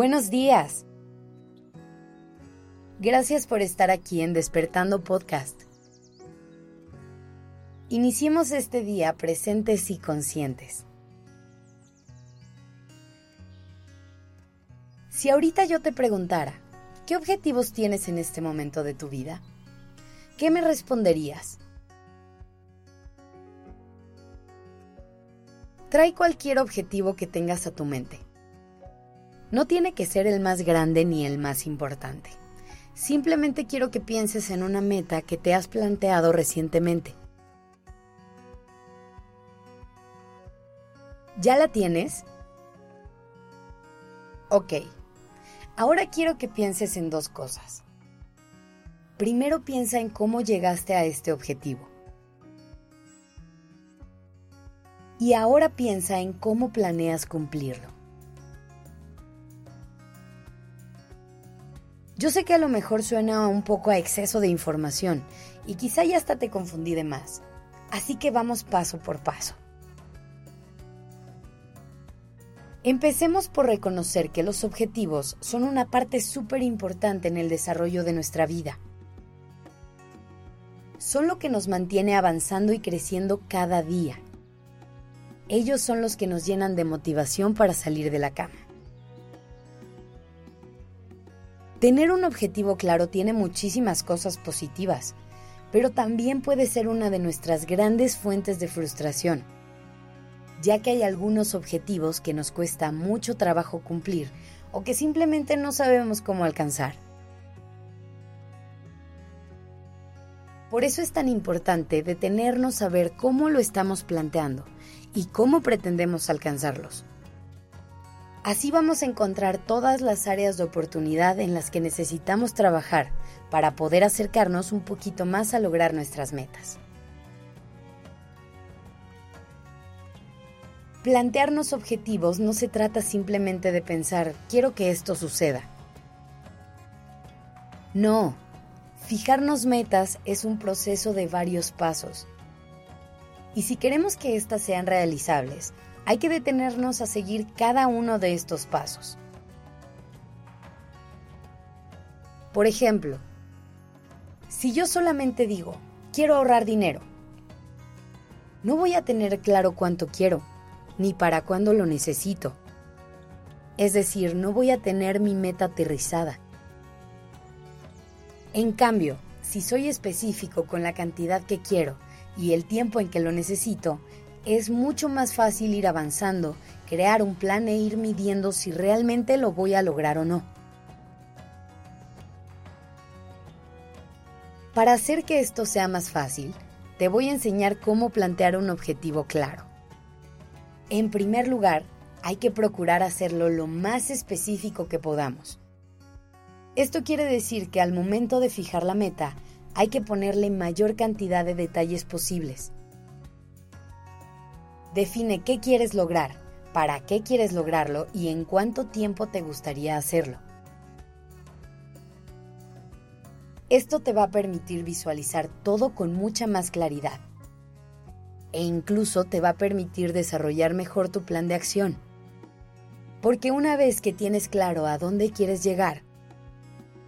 Buenos días. Gracias por estar aquí en Despertando Podcast. Iniciemos este día presentes y conscientes. Si ahorita yo te preguntara, ¿qué objetivos tienes en este momento de tu vida? ¿Qué me responderías? Trae cualquier objetivo que tengas a tu mente. No tiene que ser el más grande ni el más importante. Simplemente quiero que pienses en una meta que te has planteado recientemente. ¿Ya la tienes? Ok. Ahora quiero que pienses en dos cosas. Primero piensa en cómo llegaste a este objetivo. Y ahora piensa en cómo planeas cumplirlo. Yo sé que a lo mejor suena un poco a exceso de información y quizá ya hasta te confundí de más. Así que vamos paso por paso. Empecemos por reconocer que los objetivos son una parte súper importante en el desarrollo de nuestra vida. Son lo que nos mantiene avanzando y creciendo cada día ellos son los que nos llenan de motivación para salir de la cama. Tener un objetivo claro tiene muchísimas cosas positivas, pero también puede ser una de nuestras grandes fuentes de frustración, ya que hay algunos objetivos que nos cuesta mucho trabajo cumplir o que simplemente no sabemos cómo alcanzar. Por eso es tan importante detenernos a ver cómo lo estamos planteando y cómo pretendemos alcanzarlos. Así vamos a encontrar todas las áreas de oportunidad en las que necesitamos trabajar para poder acercarnos un poquito más a lograr nuestras metas. Plantearnos objetivos no se trata simplemente de pensar, quiero que esto suceda. No, Fijarnos metas es un proceso de varios pasos. Y si queremos que éstas sean realizables, hay que detenernos a seguir cada uno de estos pasos. Por ejemplo, si yo solamente digo, quiero ahorrar dinero, no voy a tener claro cuánto quiero, ni para cuándo lo necesito. Es decir, no voy a tener mi meta aterrizada. En cambio, si soy específico con la cantidad que quiero y el tiempo en que lo necesito, es mucho más fácil ir avanzando, crear un plan e ir midiendo si realmente lo voy a lograr o no. Para hacer que esto sea más fácil, te voy a enseñar cómo plantear un objetivo claro. En primer lugar, hay que procurar hacerlo lo más específico que podamos. Esto quiere decir que al momento de fijar la meta, hay que ponerle mayor cantidad de detalles posibles. Define qué quieres lograr, para qué quieres lograrlo y en cuánto tiempo te gustaría hacerlo. Esto te va a permitir visualizar todo con mucha más claridad e incluso te va a permitir desarrollar mejor tu plan de acción. Porque una vez que tienes claro a dónde quieres llegar,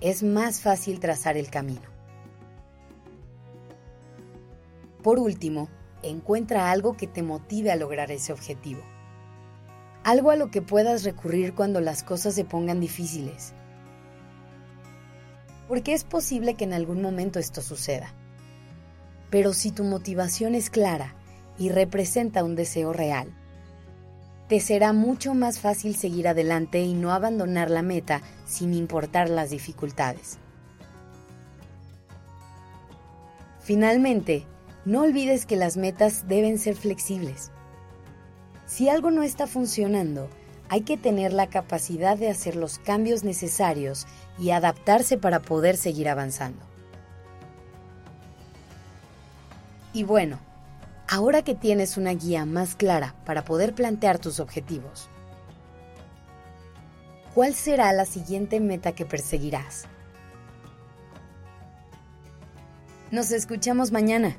es más fácil trazar el camino. Por último, encuentra algo que te motive a lograr ese objetivo. Algo a lo que puedas recurrir cuando las cosas se pongan difíciles. Porque es posible que en algún momento esto suceda. Pero si tu motivación es clara y representa un deseo real, te será mucho más fácil seguir adelante y no abandonar la meta sin importar las dificultades. Finalmente, no olvides que las metas deben ser flexibles. Si algo no está funcionando, hay que tener la capacidad de hacer los cambios necesarios y adaptarse para poder seguir avanzando. Y bueno, ahora que tienes una guía más clara para poder plantear tus objetivos, ¿cuál será la siguiente meta que perseguirás? Nos escuchamos mañana.